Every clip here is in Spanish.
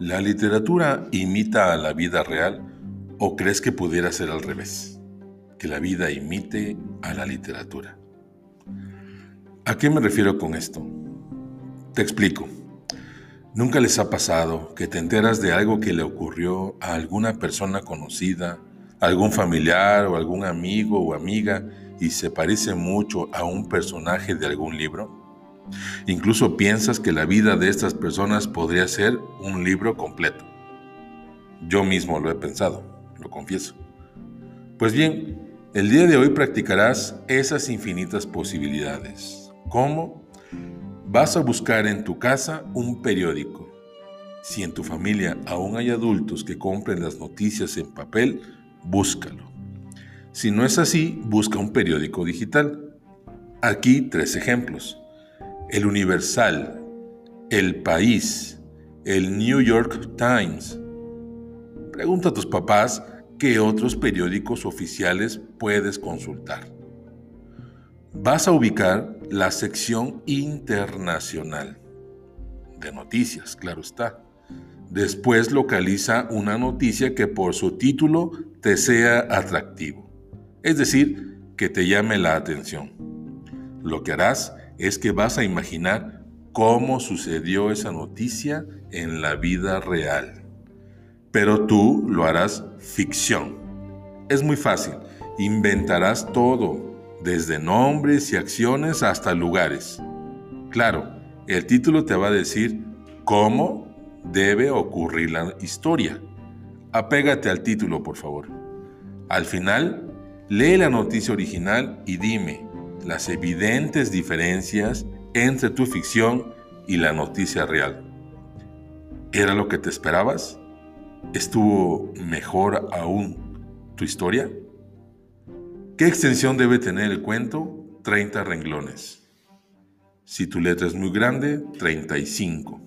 ¿La literatura imita a la vida real o crees que pudiera ser al revés? Que la vida imite a la literatura. ¿A qué me refiero con esto? Te explico. ¿Nunca les ha pasado que te enteras de algo que le ocurrió a alguna persona conocida, algún familiar o algún amigo o amiga y se parece mucho a un personaje de algún libro? Incluso piensas que la vida de estas personas podría ser un libro completo. Yo mismo lo he pensado, lo confieso. Pues bien, el día de hoy practicarás esas infinitas posibilidades. ¿Cómo? Vas a buscar en tu casa un periódico. Si en tu familia aún hay adultos que compren las noticias en papel, búscalo. Si no es así, busca un periódico digital. Aquí tres ejemplos el Universal, El País, el New York Times. Pregunta a tus papás qué otros periódicos oficiales puedes consultar. Vas a ubicar la sección internacional de noticias, claro está. Después localiza una noticia que por su título te sea atractivo, es decir, que te llame la atención. Lo que harás es que vas a imaginar cómo sucedió esa noticia en la vida real. Pero tú lo harás ficción. Es muy fácil. Inventarás todo, desde nombres y acciones hasta lugares. Claro, el título te va a decir cómo debe ocurrir la historia. Apégate al título, por favor. Al final, lee la noticia original y dime, las evidentes diferencias entre tu ficción y la noticia real. ¿Era lo que te esperabas? ¿Estuvo mejor aún tu historia? ¿Qué extensión debe tener el cuento? 30 renglones. Si tu letra es muy grande, 35.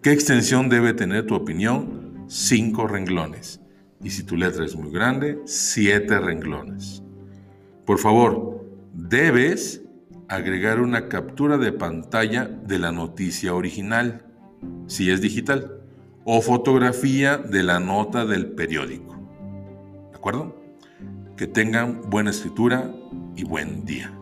¿Qué extensión debe tener tu opinión? 5 renglones. Y si tu letra es muy grande, 7 renglones. Por favor, debes agregar una captura de pantalla de la noticia original, si es digital, o fotografía de la nota del periódico. ¿De acuerdo? Que tengan buena escritura y buen día.